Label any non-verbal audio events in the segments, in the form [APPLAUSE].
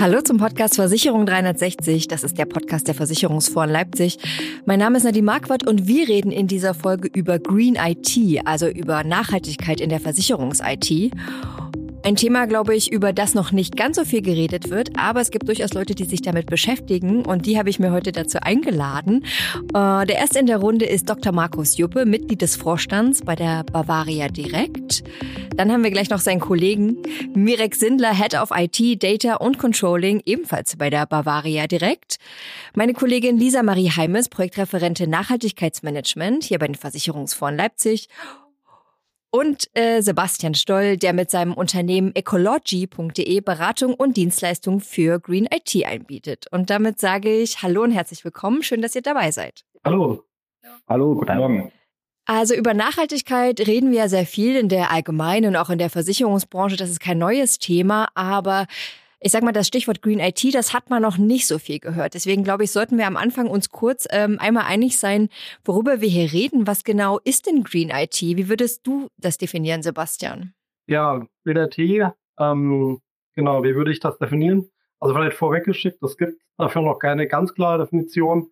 Hallo zum Podcast Versicherung 360. Das ist der Podcast der Versicherungsfonds Leipzig. Mein Name ist Nadine Marquardt und wir reden in dieser Folge über Green IT, also über Nachhaltigkeit in der Versicherungs-IT. Ein Thema, glaube ich, über das noch nicht ganz so viel geredet wird, aber es gibt durchaus Leute, die sich damit beschäftigen und die habe ich mir heute dazu eingeladen. Äh, der erste in der Runde ist Dr. Markus Juppe, Mitglied des Vorstands bei der Bavaria Direkt. Dann haben wir gleich noch seinen Kollegen Mirek Sindler, Head of IT, Data und Controlling, ebenfalls bei der Bavaria Direkt. Meine Kollegin Lisa Marie Heimes, Projektreferentin Nachhaltigkeitsmanagement hier bei den Versicherungsfonds Leipzig und äh, Sebastian Stoll, der mit seinem Unternehmen ecology.de Beratung und Dienstleistungen für Green IT einbietet. Und damit sage ich Hallo und herzlich willkommen. Schön, dass ihr dabei seid. Hallo. Hallo, guten Morgen. Also über Nachhaltigkeit reden wir ja sehr viel in der allgemeinen und auch in der Versicherungsbranche. Das ist kein neues Thema, aber ich sag mal, das Stichwort Green IT, das hat man noch nicht so viel gehört. Deswegen glaube ich, sollten wir am Anfang uns kurz ähm, einmal einig sein, worüber wir hier reden. Was genau ist denn Green IT? Wie würdest du das definieren, Sebastian? Ja, Green IT, ähm, genau, wie würde ich das definieren? Also vielleicht vorweggeschickt, es gibt dafür noch keine ganz klare Definition,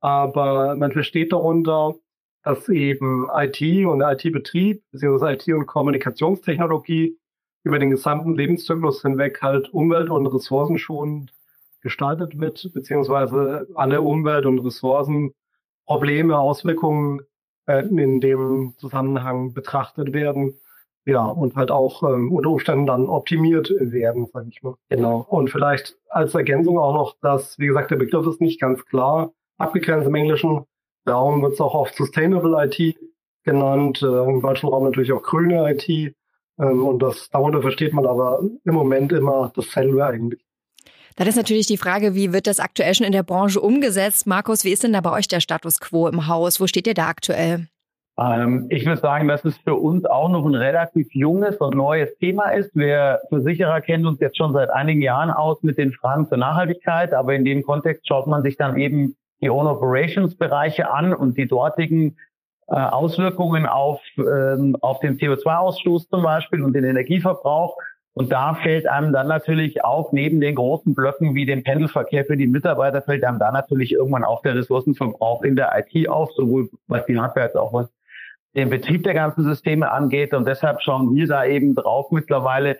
aber man versteht darunter, dass eben IT und IT-Betrieb, beziehungsweise IT- und Kommunikationstechnologie über den gesamten Lebenszyklus hinweg halt umwelt- und ressourcenschonend gestaltet wird, beziehungsweise alle Umwelt- und Ressourcenprobleme, Auswirkungen äh, in dem Zusammenhang betrachtet werden. Ja, und halt auch ähm, unter Umständen dann optimiert werden, sage ich mal. Genau. Und vielleicht als Ergänzung auch noch, dass, wie gesagt, der Begriff ist nicht ganz klar abgegrenzt im Englischen. Darum wird es auch oft Sustainable IT genannt, äh, im deutschen Raum natürlich auch grüne IT. Ähm, und das, darunter versteht man aber im Moment immer dasselbe eigentlich. Dann ist natürlich die Frage, wie wird das aktuell schon in der Branche umgesetzt? Markus, wie ist denn da bei euch der Status quo im Haus? Wo steht ihr da aktuell? Ähm, ich würde sagen, dass es für uns auch noch ein relativ junges und neues Thema ist. Wir Versicherer kennen uns jetzt schon seit einigen Jahren aus mit den Fragen zur Nachhaltigkeit, aber in dem Kontext schaut man sich dann eben die Own Operations Bereiche an und die dortigen äh, Auswirkungen auf, ähm, auf den CO2-Ausstoß zum Beispiel und den Energieverbrauch. Und da fällt einem dann natürlich auch neben den großen Blöcken wie dem Pendelverkehr für die Mitarbeiter fällt einem da natürlich irgendwann auch der Ressourcenverbrauch in der IT auf, sowohl was die Hardware als auch was den Betrieb der ganzen Systeme angeht. Und deshalb schauen wir da eben drauf mittlerweile,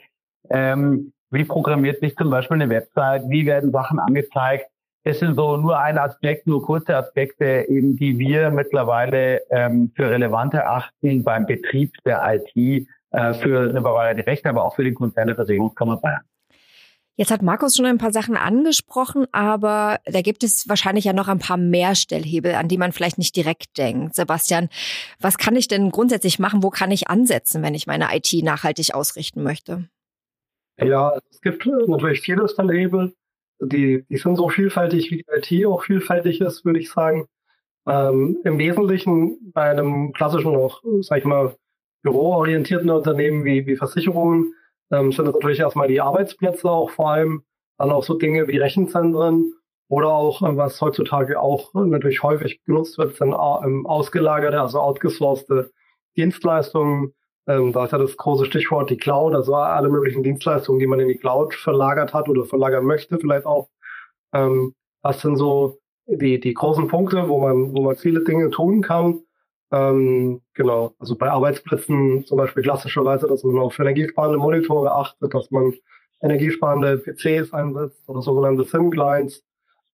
ähm, wie programmiert sich zum Beispiel eine Website, wie werden Sachen angezeigt, es sind so nur ein Aspekt, nur kurze Aspekte, eben die wir mittlerweile ähm, für relevant erachten beim Betrieb der IT äh, für eine Bavaria Direkt, aber auch für den Konzern der Versicherungskammer Bayern. Jetzt hat Markus schon ein paar Sachen angesprochen, aber da gibt es wahrscheinlich ja noch ein paar mehr Stellhebel, an die man vielleicht nicht direkt denkt. Sebastian, was kann ich denn grundsätzlich machen? Wo kann ich ansetzen, wenn ich meine IT nachhaltig ausrichten möchte? Ja, es gibt natürlich viele Stellhebel die, die sind so vielfältig, wie die IT auch vielfältig ist, würde ich sagen. Ähm, Im Wesentlichen bei einem klassischen, auch, sag ich mal, büroorientierten Unternehmen wie, wie Versicherungen ähm, sind es natürlich erstmal die Arbeitsplätze auch vor allem, dann auch so Dinge wie Rechenzentren oder auch, äh, was heutzutage auch natürlich häufig genutzt wird, sind ähm, ausgelagerte, also outgesourcete Dienstleistungen, ähm, da ist ja das große Stichwort die Cloud, also alle möglichen Dienstleistungen, die man in die Cloud verlagert hat oder verlagern möchte, vielleicht auch. Ähm, was sind so die, die großen Punkte, wo man, wo man viele Dinge tun kann? Ähm, genau, also bei Arbeitsplätzen zum Beispiel klassischerweise, dass man auf energiesparende Monitore achtet, dass man energiesparende PCs einsetzt oder sogenannte SIM-Clients.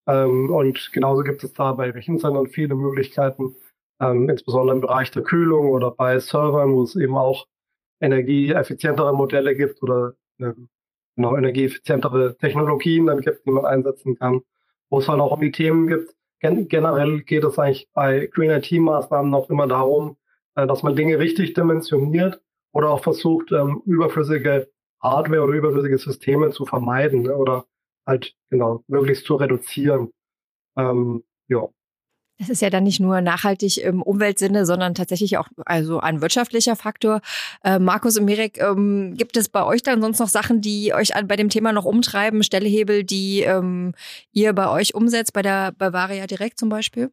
Ähm, und genauso gibt es da bei Rechenzentren viele Möglichkeiten, ähm, insbesondere im Bereich der Kühlung oder bei Servern, wo es eben auch energieeffizientere Modelle gibt oder äh, genau, energieeffizientere Technologien dann gibt, die man einsetzen kann, wo es halt auch um die Themen gibt. Gen generell geht es eigentlich bei Green IT-Maßnahmen noch immer darum, äh, dass man Dinge richtig dimensioniert oder auch versucht, ähm, überflüssige Hardware oder überflüssige Systeme zu vermeiden ne, oder halt genau möglichst zu reduzieren. Ähm, ja. Das ist ja dann nicht nur nachhaltig im Umweltsinne, sondern tatsächlich auch also ein wirtschaftlicher Faktor. Äh, Markus und Mirek, ähm, gibt es bei euch dann sonst noch Sachen, die euch an, bei dem Thema noch umtreiben, Stellhebel, die ähm, ihr bei euch umsetzt, bei der Bavaria Direkt zum Beispiel?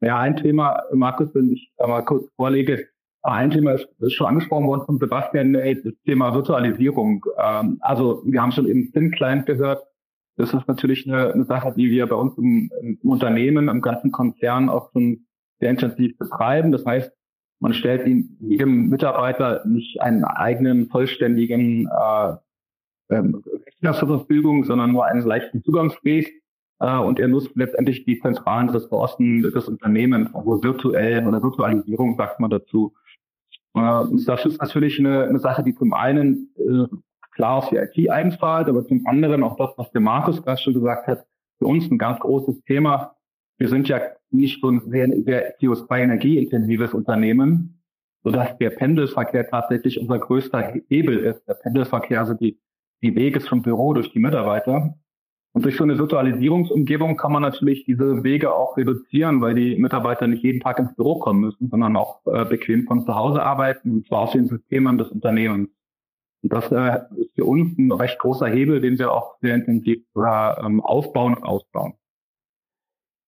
Ja, ein Thema, Markus, wenn ich da mal kurz vorlege, ein Thema ist, ist schon angesprochen worden von Sebastian, ey, das Thema Virtualisierung. Ähm, also wir haben schon eben Thin Client gehört, Das ist natürlich eine, eine Sache, die wir bei uns im, im Unternehmen, im ganzen Konzern auch schon sehr intensiv betreiben. Das heißt, man stellt jedem Mitarbeiter nicht einen eigenen vollständigen äh, ähm, zur Verfügung, sondern nur einen leichten Zugangsweg. Äh, und er nutzt letztendlich die zentralen Ressourcen des Unternehmens, also virtuell oder Virtualisierung sagt man dazu. Äh, das ist natürlich eine, eine Sache, die zum einen äh, klar auf die IT einzahlt, aber zum anderen auch das, was der Markus gerade schon gesagt hat, für uns ein ganz großes Thema. Wir sind ja nicht so ein sehr, sehr CO2-energieintensives Unternehmen, sodass der Pendelverkehr tatsächlich unser größter Hebel ist. Der Pendelverkehr, also die, die Wege zum Büro durch die Mitarbeiter. Und durch so eine Virtualisierungsumgebung kann man natürlich diese Wege auch reduzieren, weil die Mitarbeiter nicht jeden Tag ins Büro kommen müssen, sondern auch äh, bequem von zu Hause arbeiten, und zwar auf den Systemen des Unternehmens. Und das äh, ist für uns ein recht großer Hebel, den wir auch sehr intensiv äh, aufbauen und ausbauen.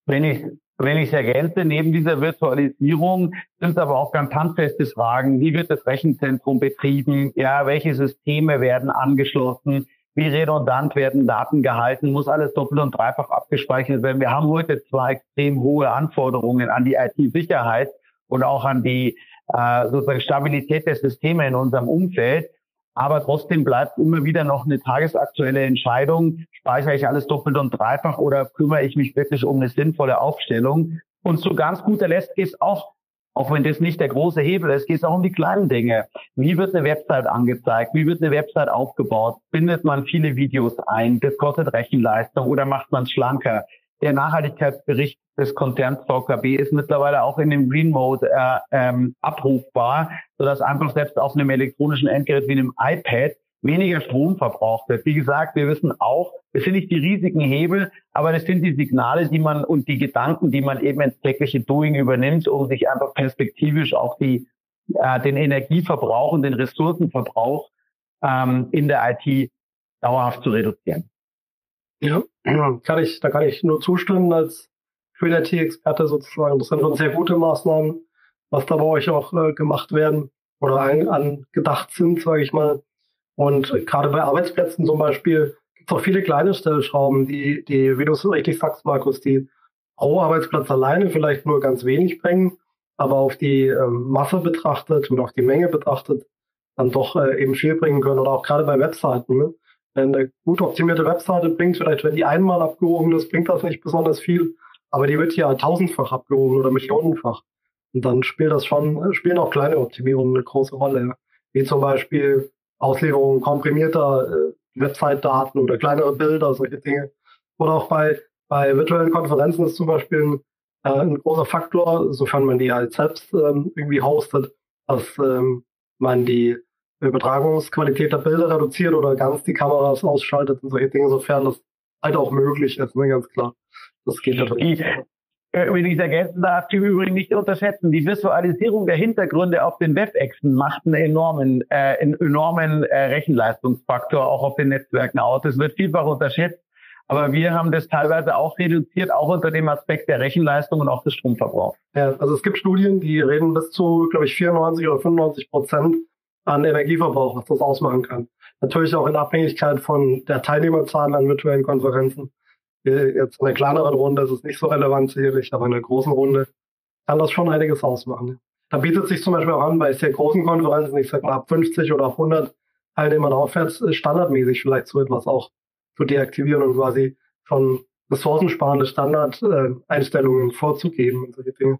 Wenn ich wenn ich ergänze, neben dieser Virtualisierung sind es aber auch ganz handfeste Fragen. Wie wird das Rechenzentrum betrieben? Ja, welche Systeme werden angeschlossen? Wie redundant werden Daten gehalten? Muss alles doppelt und dreifach abgespeichert werden? Wir haben heute zwar extrem hohe Anforderungen an die IT-Sicherheit und auch an die äh, sozusagen Stabilität der Systeme in unserem Umfeld. Aber trotzdem bleibt immer wieder noch eine tagesaktuelle Entscheidung, speichere ich alles doppelt und dreifach oder kümmere ich mich wirklich um eine sinnvolle Aufstellung? Und zu ganz guter Letzt geht es auch, auch wenn das nicht der große Hebel ist, geht es auch um die kleinen Dinge. Wie wird eine Website angezeigt? Wie wird eine Website aufgebaut? Bindet man viele Videos ein? Das kostet Rechenleistung oder macht man es schlanker? Der Nachhaltigkeitsbericht des Konzerns VKB ist mittlerweile auch in dem Green Mode äh, ähm, abrufbar, sodass einfach selbst auf einem elektronischen Endgerät wie einem iPad weniger Strom verbraucht wird. Wie gesagt, wir wissen auch, es sind nicht die riesigen Hebel, aber das sind die Signale, die man und die Gedanken, die man eben ins tägliche Doing übernimmt, um sich einfach perspektivisch auch die, äh, den Energieverbrauch und den Ressourcenverbrauch ähm, in der IT dauerhaft zu reduzieren. Ja, [CLEARS THROAT] kann ich, da kann ich nur zustimmen als Creativity-Experte sozusagen. Das sind schon sehr gute Maßnahmen, was da bei euch auch äh, gemacht werden oder ein, angedacht sind, sage ich mal. Und gerade bei Arbeitsplätzen zum Beispiel gibt es auch viele kleine Stellschrauben, die, die, wie du es richtig sagst, Markus, die pro Arbeitsplatz alleine vielleicht nur ganz wenig bringen, aber auf die ähm, Masse betrachtet und auf die Menge betrachtet dann doch äh, eben viel bringen können. Oder auch gerade bei Webseiten. Ne? Eine gut optimierte Webseite bringt vielleicht, wenn die einmal abgehoben ist, bringt das nicht besonders viel. Aber die wird ja tausendfach abgehoben oder millionenfach. Und dann spielt das schon, spielen auch kleine Optimierungen eine große Rolle. Wie zum Beispiel Auslieferung komprimierter äh, Website-Daten oder kleinere Bilder, solche Dinge. Oder auch bei, bei virtuellen Konferenzen ist zum Beispiel ein, äh, ein großer Faktor, sofern man die halt selbst ähm, irgendwie hostet, dass ähm, man die Übertragungsqualität der Bilder reduziert oder ganz die Kameras ausschaltet und solche Dinge, sofern das halt auch möglich ist, ne, ganz klar. Das geht natürlich. Äh, wenn ich ergänzen darf, die übrigens nicht unterschätzen. Die Visualisierung der Hintergründe auf den Webexen macht einen enormen, äh, einen enormen äh, Rechenleistungsfaktor auch auf den Netzwerken aus. Es wird vielfach unterschätzt. Aber wir haben das teilweise auch reduziert, auch unter dem Aspekt der Rechenleistung und auch des Stromverbrauchs. Ja, also es gibt Studien, die reden bis zu, glaube ich, 94 oder 95 Prozent an Energieverbrauch, was das ausmachen kann. Natürlich auch in Abhängigkeit von der Teilnehmerzahl an virtuellen Konferenzen. Jetzt in einer kleineren Runde ist es nicht so relevant sicherlich, aber in einer großen Runde kann das schon einiges ausmachen. Da bietet sich zum Beispiel auch an, bei sehr großen Konferenzen, ich sag mal ab 50 oder 100 Teilnehmern aufwärts, standardmäßig vielleicht so etwas auch zu deaktivieren und quasi schon ressourcensparende Standardeinstellungen vorzugeben und solche Dinge.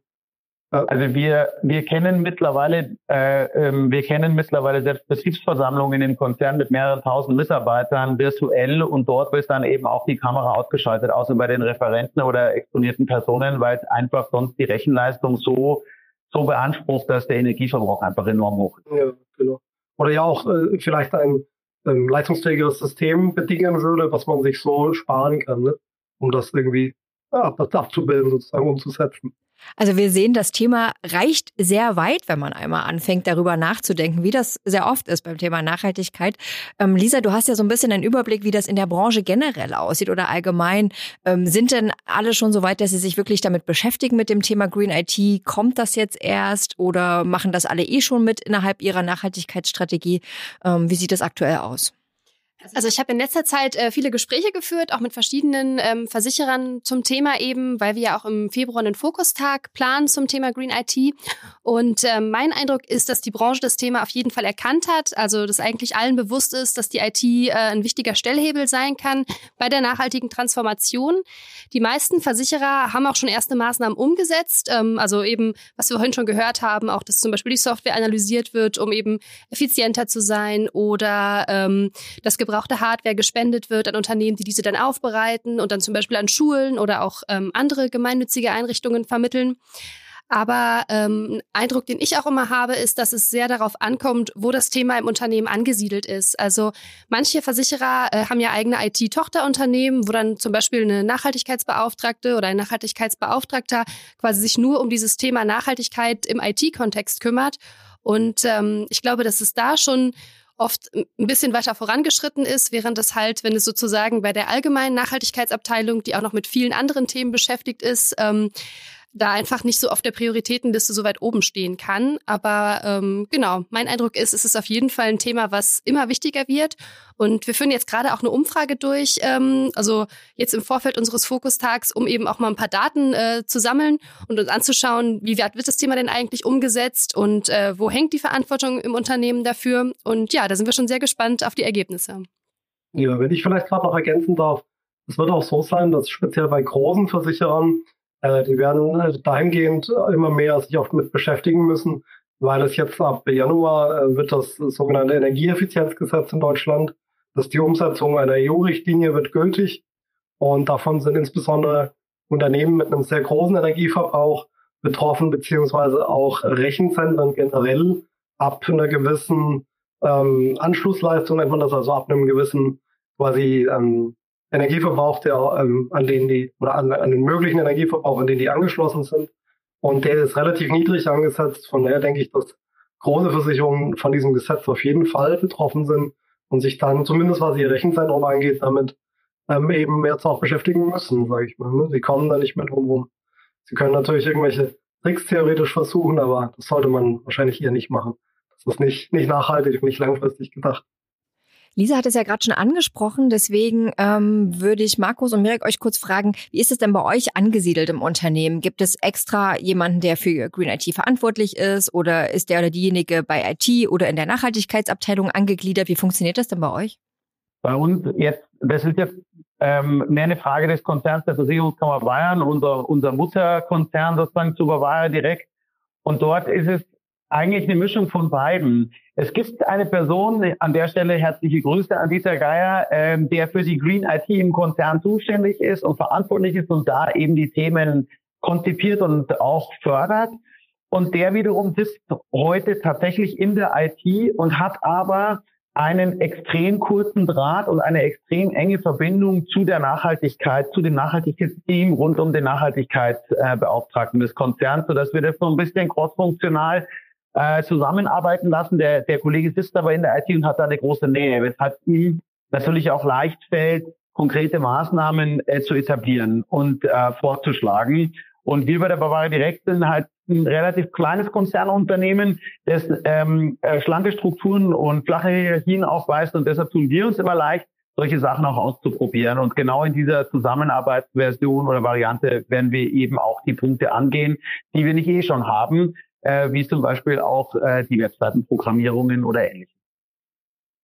Also wir, wir kennen mittlerweile, äh, ähm, wir kennen mittlerweile selbst Betriebsversammlungen in Konzernen mit mehreren tausend Mitarbeitern virtuell und dort wird dann eben auch die Kamera ausgeschaltet, außer bei den Referenten oder exponierten Personen, weil einfach sonst die Rechenleistung so, so beansprucht, dass der Energieverbrauch einfach enorm hoch ist. Ja, genau. Oder ja auch äh, vielleicht ein ähm, leistungsfähigeres System bedingen würde, was man sich so sparen kann, ne? um das irgendwie ja, abzubilden, sozusagen umzusetzen. Also wir sehen, das Thema reicht sehr weit, wenn man einmal anfängt, darüber nachzudenken, wie das sehr oft ist beim Thema Nachhaltigkeit. Ähm, Lisa, du hast ja so ein bisschen einen Überblick, wie das in der Branche generell aussieht oder allgemein. Ähm, sind denn alle schon so weit, dass sie sich wirklich damit beschäftigen mit dem Thema Green IT? Kommt das jetzt erst oder machen das alle eh schon mit innerhalb ihrer Nachhaltigkeitsstrategie? Ähm, wie sieht das aktuell aus? Also ich habe in letzter Zeit äh, viele Gespräche geführt, auch mit verschiedenen ähm, Versicherern zum Thema eben, weil wir ja auch im Februar einen Fokustag planen zum Thema Green IT. Und äh, mein Eindruck ist, dass die Branche das Thema auf jeden Fall erkannt hat, also dass eigentlich allen bewusst ist, dass die IT äh, ein wichtiger Stellhebel sein kann bei der nachhaltigen Transformation. Die meisten Versicherer haben auch schon erste Maßnahmen umgesetzt, ähm, also eben, was wir vorhin schon gehört haben, auch dass zum Beispiel die Software analysiert wird, um eben effizienter zu sein oder ähm, das gebrauchte Hardware gespendet wird an Unternehmen, die diese dann aufbereiten und dann zum Beispiel an Schulen oder auch ähm, andere gemeinnützige Einrichtungen vermitteln. Aber ähm, Eindruck, den ich auch immer habe, ist, dass es sehr darauf ankommt, wo das Thema im Unternehmen angesiedelt ist. Also manche Versicherer äh, haben ja eigene IT-Tochterunternehmen, wo dann zum Beispiel eine Nachhaltigkeitsbeauftragte oder ein Nachhaltigkeitsbeauftragter quasi sich nur um dieses Thema Nachhaltigkeit im IT-Kontext kümmert. Und ähm, ich glaube, dass es da schon oft ein bisschen weiter vorangeschritten ist, während es halt, wenn es sozusagen bei der allgemeinen Nachhaltigkeitsabteilung, die auch noch mit vielen anderen Themen beschäftigt ist, ähm, da einfach nicht so auf der Prioritätenliste so weit oben stehen kann. Aber ähm, genau, mein Eindruck ist, es ist auf jeden Fall ein Thema, was immer wichtiger wird. Und wir führen jetzt gerade auch eine Umfrage durch, ähm, also jetzt im Vorfeld unseres Fokustags, um eben auch mal ein paar Daten äh, zu sammeln und uns anzuschauen, wie wird das Thema denn eigentlich umgesetzt und äh, wo hängt die Verantwortung im Unternehmen dafür. Und ja, da sind wir schon sehr gespannt auf die Ergebnisse. Ja, wenn ich vielleicht gerade noch ergänzen darf, es wird auch so sein, dass speziell bei großen Versicherern äh, die werden äh, dahingehend immer mehr sich auch mit beschäftigen müssen, weil es jetzt ab Januar äh, wird das sogenannte Energieeffizienzgesetz in Deutschland, dass die Umsetzung einer EU-Richtlinie wird gültig. Und davon sind insbesondere Unternehmen mit einem sehr großen Energieverbrauch betroffen, beziehungsweise auch Rechenzentren generell ab einer gewissen ähm, Anschlussleistung nennt man das, also ab einem gewissen quasi ähm, Energieverbrauch, der, ähm, an denen die, oder an, an den möglichen Energieverbrauch, an den die angeschlossen sind. Und der ist relativ niedrig angesetzt. Von daher denke ich, dass große Versicherungen von diesem Gesetz auf jeden Fall betroffen sind und sich dann, zumindest was ihr Rechenzentrum angeht, damit ähm, eben jetzt auch beschäftigen müssen, sage ich mal. Ne? Sie kommen da nicht mehr drum rum. Sie können natürlich irgendwelche Tricks theoretisch versuchen, aber das sollte man wahrscheinlich eher nicht machen. Das ist nicht, nicht nachhaltig und nicht langfristig gedacht. Lisa hat es ja gerade schon angesprochen, deswegen ähm, würde ich Markus und Mirek euch kurz fragen, wie ist es denn bei euch angesiedelt im Unternehmen? Gibt es extra jemanden, der für Green IT verantwortlich ist oder ist der oder diejenige bei IT oder in der Nachhaltigkeitsabteilung angegliedert? Wie funktioniert das denn bei euch? Bei uns jetzt, das ist jetzt ähm, mehr eine Frage des Konzerns der Versicherungskammer Bayern, unser, unser Mutterkonzern sozusagen zu Bavaria direkt. Und dort ist es eigentlich eine Mischung von beiden. Es gibt eine Person, an der Stelle herzliche Grüße an Dieter Geier, ähm, der für die Green IT im Konzern zuständig ist und verantwortlich ist und da eben die Themen konzipiert und auch fördert. Und der wiederum sitzt heute tatsächlich in der IT und hat aber einen extrem kurzen Draht und eine extrem enge Verbindung zu der Nachhaltigkeit, zu dem Nachhaltigkeitsteam rund um den Nachhaltigkeitsbeauftragten des Konzerns, sodass wir das so ein bisschen crossfunktional äh, zusammenarbeiten lassen. Der, der Kollege sitzt aber in der IT und hat da eine große Nähe, weshalb ihm natürlich auch leicht fällt, konkrete Maßnahmen äh, zu etablieren und äh, vorzuschlagen. Und wir bei der Bavaria Direkt sind halt ein relativ kleines Konzernunternehmen, das ähm, äh, schlanke Strukturen und flache Hierarchien aufweist. Und deshalb tun wir uns immer leicht, solche Sachen auch auszuprobieren. Und genau in dieser Zusammenarbeitsversion oder Variante werden wir eben auch die Punkte angehen, die wir nicht eh schon haben äh, wie zum Beispiel auch äh, die Webseitenprogrammierungen oder ähnliches.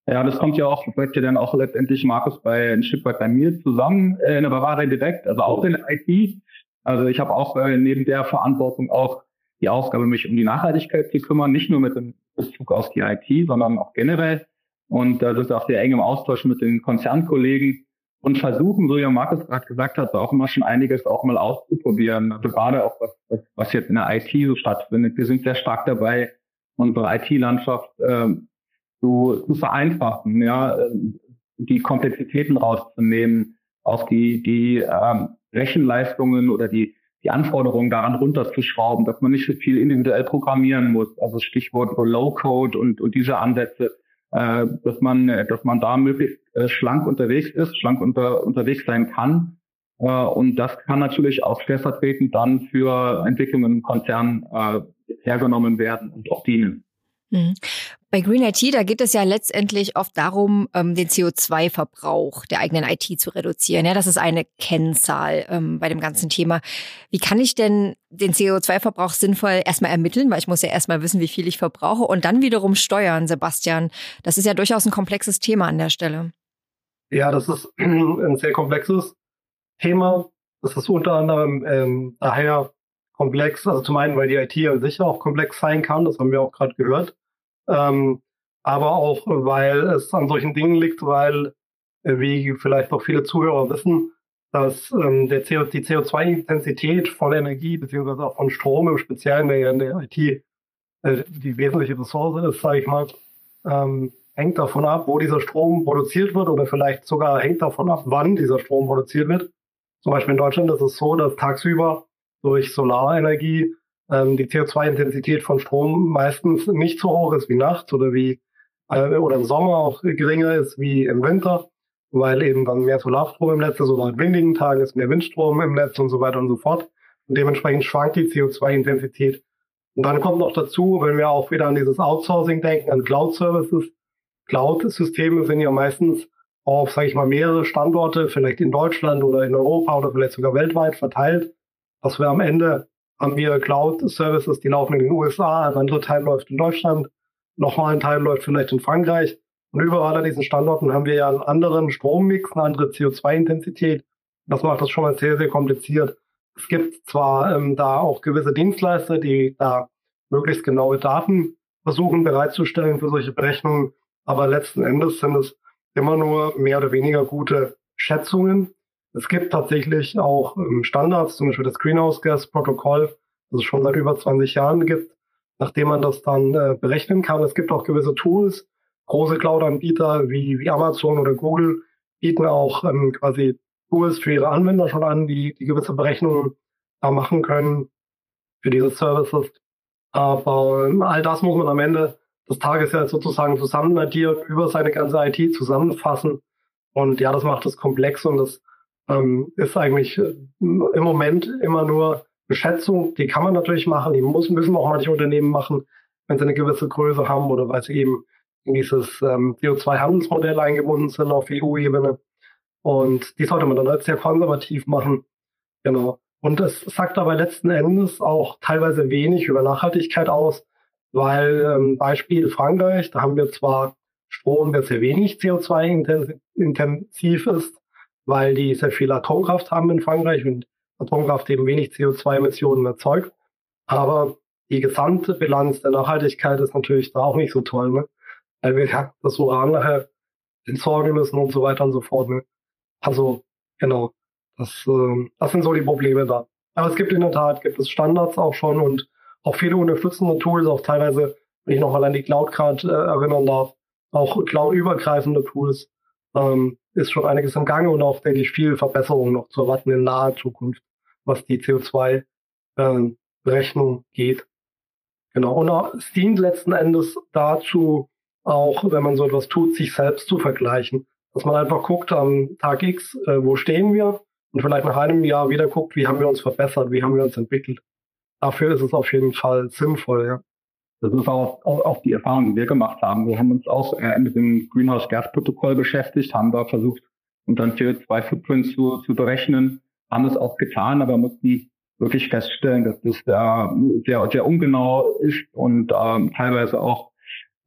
Ja, das kommt ja auch, wird ja dann auch letztendlich, Markus, bei ein Stück weit bei mir zusammen äh, in der Bavaria direkt, also auch in IT. Also ich habe auch äh, neben der Verantwortung auch die Aufgabe, mich um die Nachhaltigkeit zu kümmern, nicht nur mit dem Bezug auf die IT, sondern auch generell. Und äh, sind auch sehr eng im Austausch mit den Konzernkollegen, und versuchen, so wie Markus gerade gesagt hat, auch immer schon einiges auch mal auszuprobieren. Also gerade auch was, was jetzt in der IT so stattfindet. Wir sind sehr stark dabei, unsere IT-Landschaft ähm, zu, zu vereinfachen, ja, die Komplexitäten rauszunehmen, auch die, die ähm, Rechenleistungen oder die, die Anforderungen daran runterzuschrauben, dass man nicht so viel individuell programmieren muss. Also Stichwort Low-Code und, und diese Ansätze äh, dass man, dass man da möglichst äh, schlank unterwegs ist, schlank unter, unterwegs sein kann. Äh, und das kann natürlich auch stellvertretend dann für Entwicklungen im Konzern äh, hergenommen werden und auch dienen. Mhm. Bei Green IT, da geht es ja letztendlich oft darum, ähm, den CO2-Verbrauch der eigenen IT zu reduzieren. Ja, das ist eine Kennzahl ähm, bei dem ganzen Thema. Wie kann ich denn den CO2-Verbrauch sinnvoll erstmal ermitteln? Weil ich muss ja erstmal wissen, wie viel ich verbrauche und dann wiederum steuern, Sebastian. Das ist ja durchaus ein komplexes Thema an der Stelle. Ja, das ist [CLEARS THROAT] ein sehr komplexes Thema. Das ist unter anderem ähm, daher komplex, also zum einen, weil die IT ja sicher auch komplex sein kann, das haben wir auch gerade gehört, ähm, aber auch, weil es an solchen Dingen liegt, weil, äh, wie vielleicht auch viele Zuhörer wissen, dass ähm, der CO, die CO2-Intensität von Energie beziehungsweise auch von Strom im Speziellen, der ja in der IT äh, die wesentliche Ressource ist, sage ich mal, ähm, hängt davon ab, wo dieser Strom produziert wird oder vielleicht sogar hängt davon ab, wann dieser Strom produziert wird. Zum Beispiel in Deutschland ist es so, dass tagsüber durch Solarenergie ähm, die CO2-Intensität von Strom meistens nicht so hoch ist wie nachts oder wie äh, oder im Sommer auch geringer ist wie im Winter, weil eben dann mehr Solarstrom im Netz ist oder an windigen Tagen ist mehr Windstrom im Netz und so weiter und so fort. Und dementsprechend schwankt die CO2-Intensität. Und dann kommt noch dazu, wenn wir auch wieder an dieses Outsourcing denken, an Cloud-Services. Cloud-Systeme sind ja meistens auf, sage ich mal, mehrere Standorte, vielleicht in Deutschland oder in Europa oder vielleicht sogar weltweit verteilt dass wir am Ende haben wir Cloud-Services, die laufen in den USA, ein anderer Teil läuft in Deutschland, nochmal ein Teil läuft vielleicht in Frankreich. Und überall an diesen Standorten haben wir ja einen anderen Strommix, eine andere CO2-Intensität. Das macht das schon mal sehr, sehr kompliziert. Es gibt zwar ähm, da auch gewisse Dienstleister, die da möglichst genaue Daten versuchen bereitzustellen für solche Berechnungen, aber letzten Endes sind es immer nur mehr oder weniger gute Schätzungen. Es gibt tatsächlich auch ähm, Standards, zum Beispiel das Greenhouse Gas Protokoll, das es schon seit über 20 Jahren gibt, nachdem man das dann äh, berechnen kann. Es gibt auch gewisse Tools. Große Cloud-Anbieter wie, wie Amazon oder Google bieten auch ähm, quasi Tools für ihre Anwender schon an, die, die gewisse Berechnungen da machen können für diese Services. Aber ähm, all das muss man am Ende des Tages ja sozusagen zusammenaddieren, über seine ganze IT zusammenfassen. Und ja, das macht es komplex und das ähm, ist eigentlich äh, im Moment immer nur Beschätzung. Die kann man natürlich machen, die muss, müssen auch manche Unternehmen machen, wenn sie eine gewisse Größe haben oder weil sie eben in dieses ähm, CO2-Handelsmodell eingebunden sind auf EU-Ebene. Und die sollte man dann als sehr konservativ machen. Genau. Und es sagt aber letzten Endes auch teilweise wenig über Nachhaltigkeit aus, weil ähm, Beispiel Frankreich, da haben wir zwar Strom, der sehr wenig CO2-intensiv ist, weil die sehr viel Atomkraft haben in Frankreich und Atomkraft eben wenig CO2-Emissionen erzeugt. Aber die gesamte Bilanz der Nachhaltigkeit ist natürlich da auch nicht so toll, ne? weil wir ja das Uran nachher entsorgen müssen und so weiter und so fort. Ne? Also genau, das, äh, das sind so die Probleme da. Aber es gibt in der Tat, gibt es Standards auch schon und auch viele unterstützende Tools, auch teilweise, wenn ich nochmal an die Cloud Card äh, erinnern darf, auch cloud-übergreifende Tools, ähm, ist schon einiges im Gange und auch, denke ich, viel Verbesserung noch zu erwarten in naher Zukunft, was die CO2-Berechnung äh, geht. Genau. Und es dient letzten Endes dazu, auch wenn man so etwas tut, sich selbst zu vergleichen. Dass man einfach guckt am Tag X, äh, wo stehen wir und vielleicht nach einem Jahr wieder guckt, wie haben wir uns verbessert, wie haben wir uns entwickelt. Dafür ist es auf jeden Fall sinnvoll, ja. Das ist auch, auch, auch die Erfahrung, die wir gemacht haben. Wir haben uns auch äh, mit dem Greenhouse Gas Protokoll beschäftigt, haben da versucht, unseren CO2-Footprint zu, zu berechnen, haben es auch getan, aber mussten wirklich feststellen, dass das äh, sehr, sehr ungenau ist und ähm, teilweise auch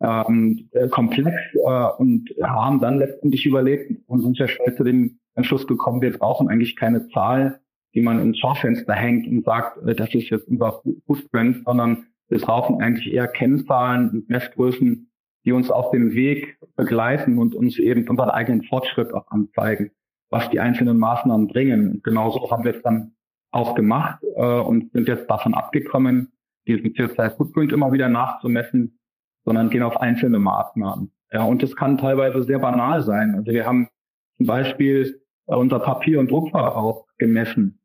ähm, komplex äh, und haben dann letztendlich überlegt und sind sehr schnell zu dem Entschluss gekommen, wir brauchen eigentlich keine Zahl, die man ins Schaufenster hängt und sagt, äh, das ist jetzt unser Footprint, sondern wir brauchen eigentlich eher Kennzahlen und Messgrößen, die uns auf dem Weg begleiten und uns eben unseren eigenen Fortschritt auch anzeigen, was die einzelnen Maßnahmen bringen. Und genauso haben wir es dann auch gemacht äh, und sind jetzt davon abgekommen, diesen CO2-Footprint immer wieder nachzumessen, sondern gehen auf einzelne Maßnahmen. Ja, und das kann teilweise sehr banal sein. Also wir haben zum Beispiel äh, unser Papier- und Druckverbrauch gemessen.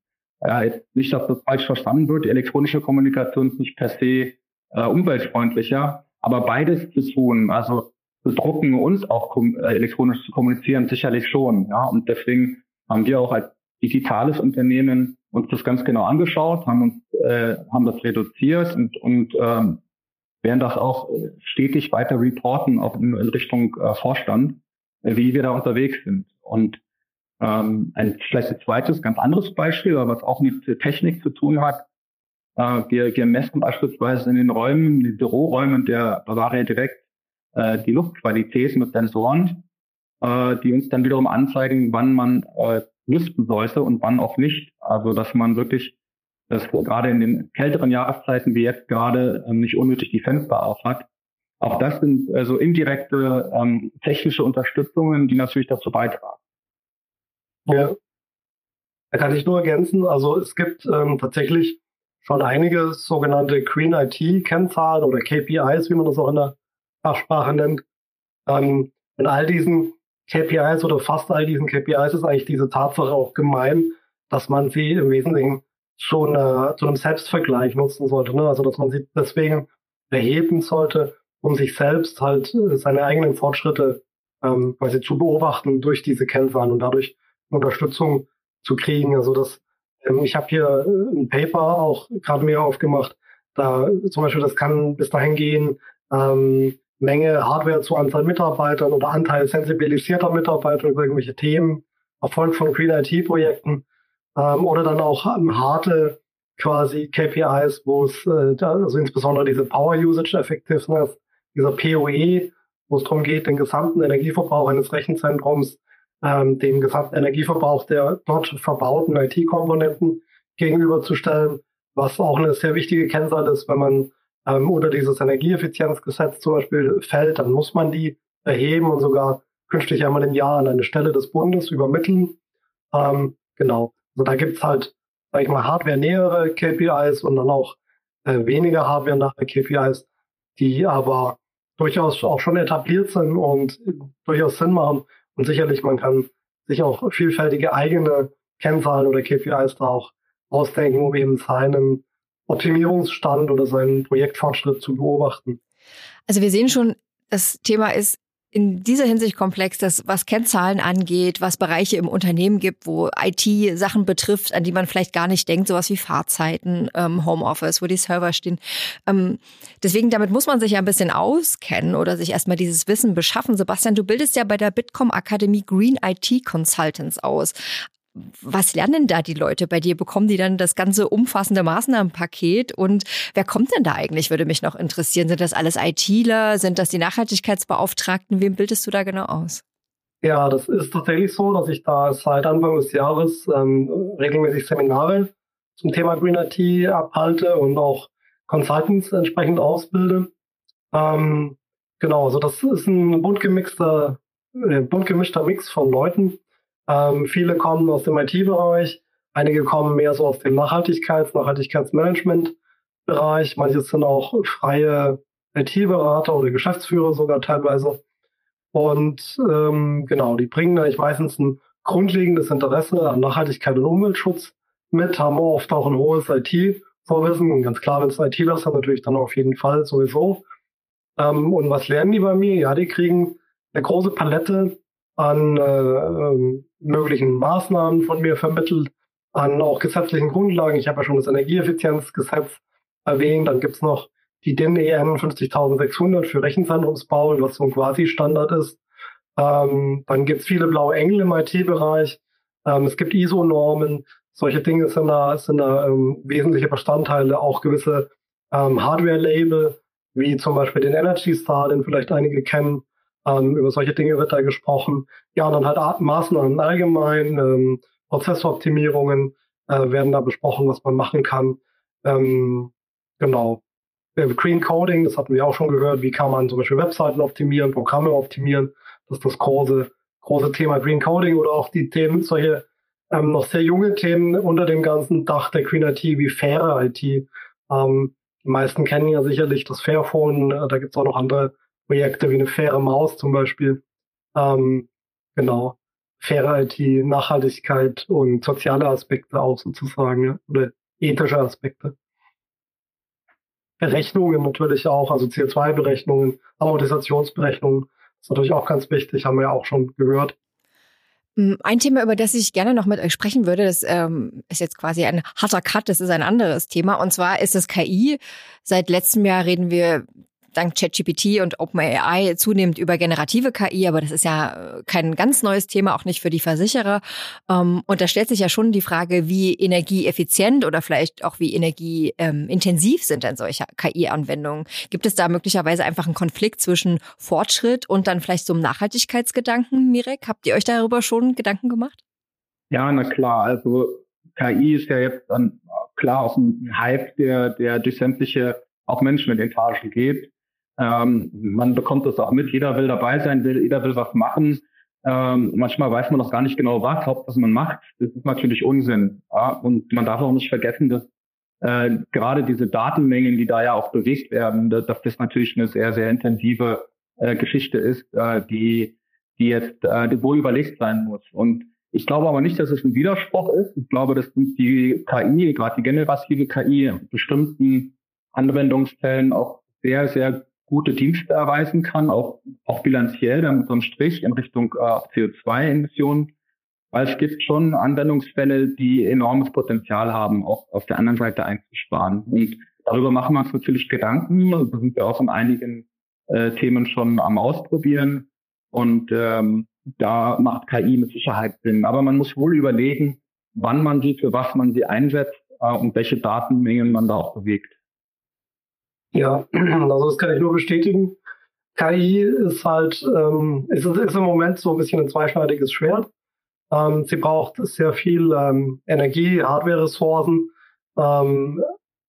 Ja, nicht, dass das falsch verstanden wird. Die elektronische Kommunikation ist nicht per se äh, umweltfreundlicher, aber beides zu tun, also zu drucken und auch äh, elektronisch zu kommunizieren, sicherlich schon. Ja, und deswegen haben wir auch als digitales Unternehmen uns das ganz genau angeschaut, haben uns, äh, haben das reduziert und, und ähm, werden das auch stetig weiter reporten, auch in, in Richtung äh, Vorstand, äh, wie wir da unterwegs sind. Und ähm, ein vielleicht ein zweites, ganz anderes Beispiel, aber was auch mit Technik zu tun hat. Äh, wir, wir messen beispielsweise in den Räumen, in den Büroräumen der Bavaria direkt äh, die Luftqualität mit Sensoren, äh, die uns dann wiederum anzeigen, wann man äh, lüften sollte und wann auch nicht. Also dass man wirklich dass gerade in den kälteren Jahreszeiten wie jetzt gerade ähm, nicht unnötig die Fenster auf hat. Auch das sind also indirekte ähm, technische Unterstützungen, die natürlich dazu beitragen. Ja, da kann ich nur ergänzen. Also es gibt ähm, tatsächlich schon einige sogenannte Green IT-Kennzahlen oder KPIs, wie man das auch in der Fachsprache nennt. Ähm, in all diesen KPIs oder fast all diesen KPIs ist eigentlich diese Tatsache auch gemein, dass man sie im Wesentlichen schon äh, zu einem Selbstvergleich nutzen sollte. Ne? Also dass man sie deswegen erheben sollte, um sich selbst halt äh, seine eigenen Fortschritte ähm, quasi zu beobachten durch diese Kennzahlen und dadurch Unterstützung zu kriegen. Also das, ähm, ich habe hier äh, ein Paper auch gerade mir aufgemacht. Da zum Beispiel, das kann bis dahin gehen, ähm, Menge Hardware zu Anzahl Mitarbeitern oder Anteil sensibilisierter Mitarbeiter über irgendwelche Themen, Erfolg von Green IT-Projekten ähm, oder dann auch ähm, harte quasi KPIs, wo es äh, also insbesondere diese Power Usage Effectiveness, dieser POE, wo es darum geht, den gesamten Energieverbrauch eines Rechenzentrums ähm, dem gesamten Energieverbrauch der dort verbauten IT-Komponenten gegenüberzustellen, was auch eine sehr wichtige Kennzahl ist, wenn man ähm, unter dieses Energieeffizienzgesetz zum Beispiel fällt, dann muss man die erheben und sogar künftig einmal im Jahr an eine Stelle des Bundes übermitteln. Ähm, genau. Also da gibt's halt, sag ich mal, hardware-nähere KPIs und dann auch äh, weniger hardware-nahe KPIs, die aber durchaus auch schon etabliert sind und durchaus Sinn machen. Und sicherlich, man kann sich auch vielfältige eigene Kennzahlen oder KPIs da auch ausdenken, um eben seinen Optimierungsstand oder seinen Projektfortschritt zu beobachten. Also wir sehen schon, das Thema ist in dieser Hinsicht komplex, dass was Kennzahlen angeht, was Bereiche im Unternehmen gibt, wo IT Sachen betrifft, an die man vielleicht gar nicht denkt, sowas wie Fahrzeiten, ähm, Homeoffice, wo die Server stehen. Ähm, deswegen, damit muss man sich ja ein bisschen auskennen oder sich erstmal dieses Wissen beschaffen. Sebastian, du bildest ja bei der Bitkom Akademie Green IT Consultants aus was lernen da die Leute bei dir? Bekommen die dann das ganze umfassende Maßnahmenpaket? Und wer kommt denn da eigentlich, würde mich noch interessieren. Sind das alles ITler? Sind das die Nachhaltigkeitsbeauftragten? Wem bildest du da genau aus? Ja, das ist tatsächlich so, dass ich da seit Anfang des Jahres ähm, regelmäßig Seminare zum Thema Green IT abhalte und auch Consultants entsprechend ausbilde. Ähm, genau, also das ist ein bunt gemixter, äh, bunt gemischter Mix von Leuten, ähm, viele kommen aus dem IT-Bereich, einige kommen mehr so aus dem Nachhaltigkeits-, Nachhaltigkeitsmanagement-Bereich, manche sind auch freie IT-Berater oder Geschäftsführer sogar teilweise. Und ähm, genau, die bringen eigentlich meistens ein grundlegendes Interesse an Nachhaltigkeit und Umweltschutz mit, haben oft auch ein hohes IT-Vorwissen. Und ganz klar, wenn es ITler sind, natürlich dann auf jeden Fall sowieso. Ähm, und was lernen die bei mir? Ja, die kriegen eine große Palette an äh, ähm, möglichen Maßnahmen von mir vermittelt, an auch gesetzlichen Grundlagen. Ich habe ja schon das Energieeffizienzgesetz erwähnt. Dann gibt's noch die DIN EN 50600 für Rechenzentrumsbau, was so ein Quasi-Standard ist. Ähm, dann gibt's viele blaue Engel im IT-Bereich. Ähm, es gibt ISO-Normen. Solche Dinge sind da, sind da ähm, wesentliche Bestandteile. Auch gewisse ähm, Hardware-Label, wie zum Beispiel den Energy Star, den vielleicht einige kennen. Ähm, über solche Dinge wird da gesprochen. Ja, und dann halt Maßnahmen allgemein, ähm, Prozessoptimierungen äh, werden da besprochen, was man machen kann. Ähm, genau. Äh, Green Coding, das hatten wir auch schon gehört. Wie kann man zum Beispiel Webseiten optimieren, Programme optimieren? Das ist das große, große Thema Green Coding oder auch die Themen, solche ähm, noch sehr junge Themen unter dem ganzen Dach der Green IT wie faire IT. Ähm, die meisten kennen ja sicherlich das Fairphone. Äh, da gibt es auch noch andere Projekte wie eine faire Maus zum Beispiel. Ähm, genau. Faire IT, Nachhaltigkeit und soziale Aspekte auch sozusagen, ja, oder ethische Aspekte. Berechnungen natürlich auch, also CO2-Berechnungen, Amortisationsberechnungen, ist natürlich auch ganz wichtig, haben wir ja auch schon gehört. Mm, ein Thema, über das ich gerne noch mit euch sprechen würde, das ähm, ist jetzt quasi ein harter Cut, das ist ein anderes Thema. Und zwar ist das KI. Seit letztem Jahr reden wir dank ChatGPT und OpenAI zunehmend über generative KI, aber das ist ja äh, kein ganz neues Thema, auch nicht für die Versicherer. Ähm, und da stellt sich ja schon die Frage, wie energieeffizient oder vielleicht auch wie energieintensiv sind denn solche KI-Anwendungen? Gibt es da möglicherweise einfach einen Konflikt zwischen Fortschritt und dann vielleicht so einem Nachhaltigkeitsgedanken, Mirek? Habt ihr euch darüber schon Gedanken gemacht? Ja, na klar. Also KI ist ja jetzt dann klar auch ein Hype, der, der durch sämtliche auch Menschen mit Etagen geht. Ähm, man bekommt das auch mit, jeder will dabei sein, will, jeder will was machen. Ähm, manchmal weiß man noch gar nicht genau, was, was man macht. Das ist natürlich Unsinn. Ja? Und man darf auch nicht vergessen, dass äh, gerade diese Datenmengen, die da ja auch bewegt werden, dass, das natürlich eine sehr, sehr intensive äh, Geschichte ist, äh, die, die jetzt äh, wohl überlegt sein muss. Und ich glaube aber nicht, dass es ein Widerspruch ist. Ich glaube, dass die KI, gerade die generative KI, in bestimmten Anwendungsfällen auch sehr, sehr gute Dienste erweisen kann, auch, auch bilanziell, dann ein Strich in Richtung äh, CO2-Emissionen. Weil es gibt schon Anwendungsfälle, die enormes Potenzial haben, auch auf der anderen Seite einzusparen. Und darüber machen wir uns natürlich Gedanken. Da sind wir auch in einigen äh, Themen schon am Ausprobieren. Und ähm, da macht KI mit Sicherheit Sinn. Aber man muss wohl überlegen, wann man sie, für was man sie einsetzt äh, und welche Datenmengen man da auch bewegt. Ja, [CLEARS THROAT] also das kann ich nur bestätigen. KI ist halt, ähm, ist, ist im Moment so ein bisschen ein zweischneidiges Schwert. Ähm, sie braucht sehr viel ähm, Energie, Hardware-Ressourcen. Ähm,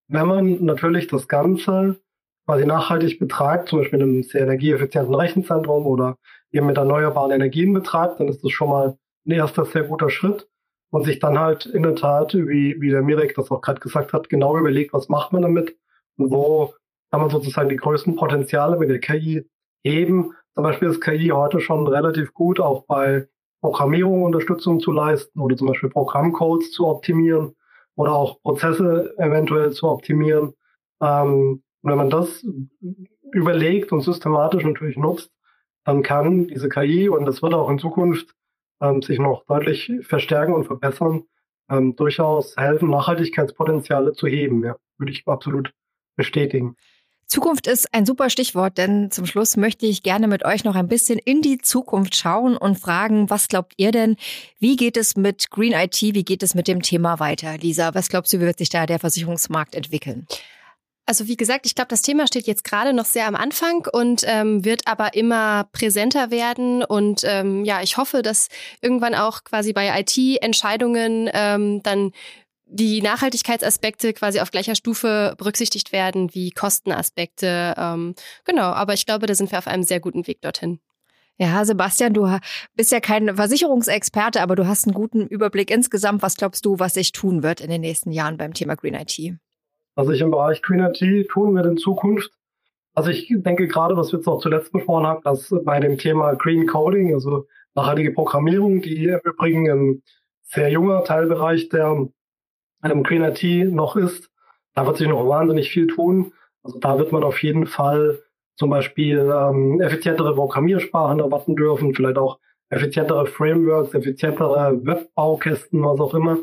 wenn man natürlich das Ganze quasi nachhaltig betreibt, zum Beispiel in einem sehr energieeffizienten Rechenzentrum oder eben mit erneuerbaren Energien betreibt, dann ist das schon mal ein erster sehr guter Schritt und sich dann halt in der Tat, wie, wie der Mirek das auch gerade gesagt hat, genau überlegt, was macht man damit und wo kann man sozusagen die größten Potenziale mit der KI heben. Zum Beispiel ist KI heute schon relativ gut, auch bei Programmierung Unterstützung zu leisten oder zum Beispiel Programmcodes zu optimieren oder auch Prozesse eventuell zu optimieren. Ähm, wenn man das überlegt und systematisch natürlich nutzt, dann kann diese KI, und das wird auch in Zukunft ähm, sich noch deutlich verstärken und verbessern, ähm, durchaus helfen, Nachhaltigkeitspotenziale zu heben. Ja, würde ich absolut bestätigen. Zukunft ist ein super Stichwort, denn zum Schluss möchte ich gerne mit euch noch ein bisschen in die Zukunft schauen und fragen, was glaubt ihr denn? Wie geht es mit Green IT? Wie geht es mit dem Thema weiter? Lisa, was glaubst du, wie wird sich da der Versicherungsmarkt entwickeln? Also wie gesagt, ich glaube, das Thema steht jetzt gerade noch sehr am Anfang und ähm, wird aber immer präsenter werden. Und ähm, ja, ich hoffe, dass irgendwann auch quasi bei IT-Entscheidungen ähm, dann die Nachhaltigkeitsaspekte quasi auf gleicher Stufe berücksichtigt werden wie Kostenaspekte. Ähm, genau, aber ich glaube, da sind wir auf einem sehr guten Weg dorthin. Ja, Sebastian, du bist ja kein Versicherungsexperte, aber du hast einen guten Überblick insgesamt. Was glaubst du, was sich tun wird in den nächsten Jahren beim Thema Green IT? was sich im Bereich Green IT tun wird in Zukunft. Also ich denke gerade, was wir jetzt auch zuletzt besprochen haben, dass bei dem Thema Green Coding, also nachhaltige Programmierung, die im Übrigen ein sehr junger Teilbereich der einem Green IT noch ist, da wird sich noch wahnsinnig viel tun. Also da wird man auf jeden Fall zum Beispiel ähm, effizientere Programmiersprachen erwarten dürfen, vielleicht auch effizientere Frameworks, effizientere Webbaukästen, was auch immer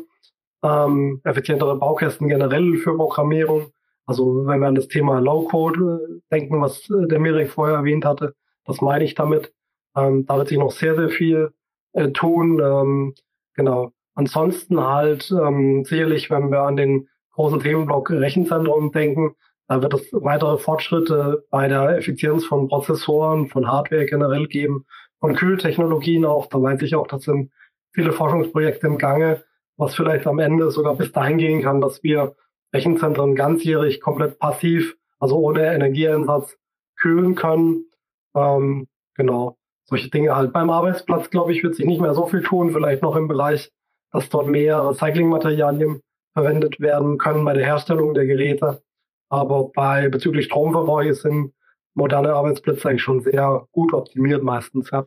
ähm, effizientere Baukästen generell für Programmierung. Also wenn wir an das Thema Low-Code äh, denken, was äh, der Mirek vorher erwähnt hatte, das meine ich damit. Ähm, da wird sich noch sehr, sehr viel äh, tun. Ähm, genau. Ansonsten halt ähm, sicherlich, wenn wir an den großen Themenblock Rechenzentrum denken, da wird es weitere Fortschritte bei der Effizienz von Prozessoren, von Hardware generell geben, von Kühltechnologien auch. Da weiß ich auch, das sind viele Forschungsprojekte im Gange, was vielleicht am Ende sogar bis dahin gehen kann, dass wir Rechenzentren ganzjährig komplett passiv, also ohne Energieeinsatz kühlen können. Ähm, genau, solche Dinge halt. Beim Arbeitsplatz, glaube ich, wird sich nicht mehr so viel tun, vielleicht noch im Bereich, dass dort mehr Recyclingmaterialien verwendet werden können bei der Herstellung der Geräte. Aber bei bezüglich Stromverbrauch sind moderne Arbeitsplätze eigentlich schon sehr gut optimiert meistens. Ja.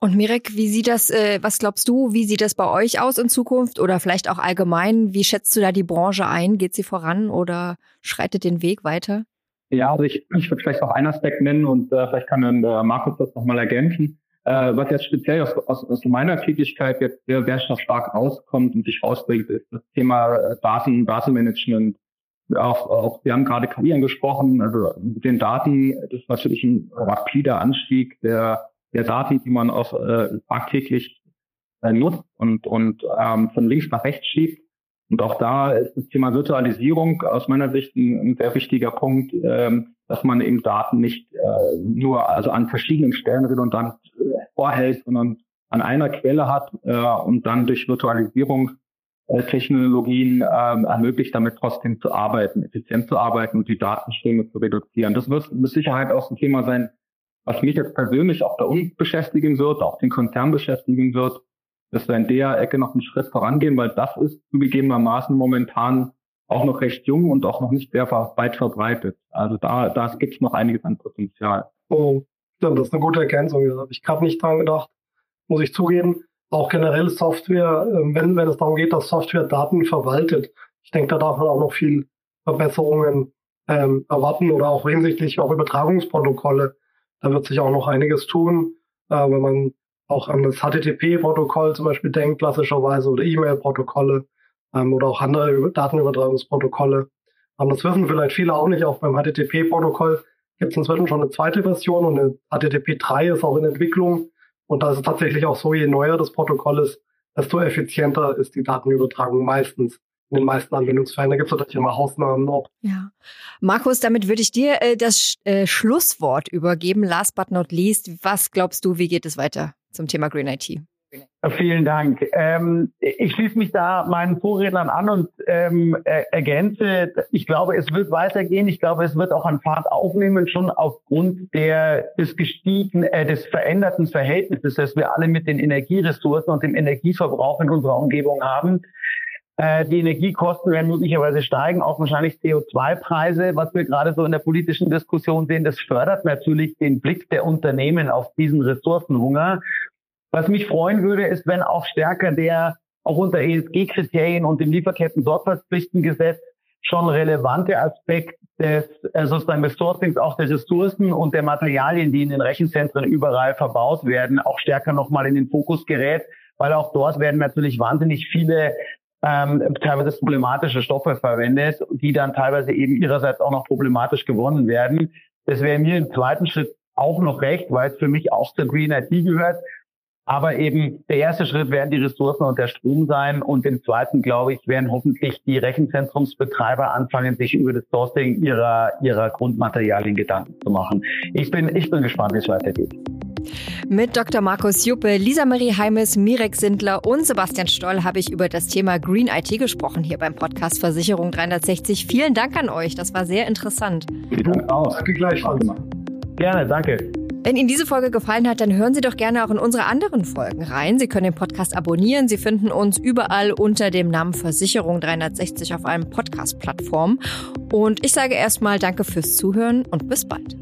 Und Mirek, wie sieht das, äh, was glaubst du, wie sieht das bei euch aus in Zukunft oder vielleicht auch allgemein? Wie schätzt du da die Branche ein? Geht sie voran oder schreitet den Weg weiter? Ja, also ich, ich würde vielleicht auch einen Aspekt nennen und äh, vielleicht kann dann äh, Markus das nochmal ergänzen. Äh, was jetzt speziell aus, aus, aus meiner Tätigkeit jetzt sehr, sehr stark rauskommt und sich rausbringt, ist das Thema äh, Daten, Datenmanagement auch, auch wir haben gerade KI angesprochen, also mit den Daten, das ist natürlich ein rapider Anstieg der, der Daten, die man auch äh, tagtäglich äh, nutzt und, und ähm, von links nach rechts schiebt. Und auch da ist das Thema Virtualisierung aus meiner Sicht ein, ein sehr wichtiger Punkt, ähm, dass man eben Daten nicht äh, nur also an verschiedenen Stellen redundant vorhält, sondern an einer Quelle hat äh, und dann durch Virtualisierung äh, Technologien ähm, ermöglicht, damit trotzdem zu arbeiten, effizient zu arbeiten und die Datenströme zu reduzieren. Das wird mit Sicherheit auch ein Thema sein, was mich jetzt persönlich auch bei uns beschäftigen wird, auch den Konzern beschäftigen wird, dass wir in der Ecke noch einen Schritt vorangehen, weil das ist zugegebenermaßen momentan auch noch recht jung und auch noch nicht sehr weit verbreitet. Also da, da gibt es noch einiges an Potenzial. Oh, stimmt, das ist eine gute Ergänzung. Da habe ich gerade nicht dran gedacht, muss ich zugeben auch generell Software, ähm, wenn, wenn es darum geht, dass Software Daten verwaltet. Ich denke, da darf man auch noch viel Verbesserungen ähm, erwarten oder auch hinsichtlich auch Übertragungsprotokolle. Da wird sich auch noch einiges tun, äh, wenn man auch an das HTTP-Protokoll zum Beispiel denkt, klassischerweise, oder E-Mail-Protokolle ähm, oder auch andere Datenübertragungsprotokolle. Aber das wissen vielleicht viele auch nicht. Auch beim HTTP-Protokoll gibt es inzwischen schon eine zweite Version und eine HTTP 3 ist auch in Entwicklung. Und da ist es tatsächlich auch so, je neuer das Protokoll ist, desto effizienter ist die Datenübertragung meistens. In den meisten Anwendungsfällen. Da gibt es natürlich immer Ausnahmen noch. Ja. Markus, damit würde ich dir äh, das äh, Schlusswort übergeben. Last but not least, was glaubst du, wie geht es weiter zum Thema Green IT? Vielen Dank. Ähm, ich schließe mich da meinen Vorrednern an und ähm, ergänze, ich glaube, es wird weitergehen. Ich glaube, es wird auch an Fahrt aufnehmen, schon aufgrund der, des gestiegen, äh, des veränderten Verhältnisses, das wir alle mit den Energieressourcen und dem Energieverbrauch in unserer Umgebung haben. Äh, die Energiekosten werden möglicherweise steigen, auch wahrscheinlich CO2-Preise, was wir gerade so in der politischen Diskussion sehen. Das fördert natürlich den Blick der Unternehmen auf diesen Ressourcenhunger. Was mich freuen würde, ist, wenn auch stärker der auch unter ESG-Kriterien und dem Lieferketten-Sorgfaltspflichtengesetz schon relevante Aspekt des äh, sozusagen des Sourcings auch der Ressourcen und der Materialien, die in den Rechenzentren überall verbaut werden, auch stärker nochmal in den Fokus gerät, weil auch dort werden natürlich wahnsinnig viele ähm, teilweise problematische Stoffe verwendet, die dann teilweise eben ihrerseits auch noch problematisch gewonnen werden. Das wäre mir im zweiten Schritt auch noch recht, weil es für mich auch zur Green IT gehört. Aber eben der erste Schritt werden die Ressourcen und der Strom sein. Und im zweiten, glaube ich, werden hoffentlich die Rechenzentrumsbetreiber anfangen, sich über das Sourcing ihrer, ihrer Grundmaterialien Gedanken zu machen. Ich bin, ich bin gespannt, wie es weitergeht. Mit Dr. Markus Juppe, Lisa Marie Heimes, Mirek Sindler und Sebastian Stoll habe ich über das Thema Green IT gesprochen hier beim Podcast Versicherung 360. Vielen Dank an euch. Das war sehr interessant. Danke auch. Danke gleichfalls. Gerne, danke. Wenn Ihnen diese Folge gefallen hat, dann hören Sie doch gerne auch in unsere anderen Folgen rein. Sie können den Podcast abonnieren. Sie finden uns überall unter dem Namen Versicherung 360 auf allen Podcast-Plattformen. Und ich sage erstmal Danke fürs Zuhören und bis bald.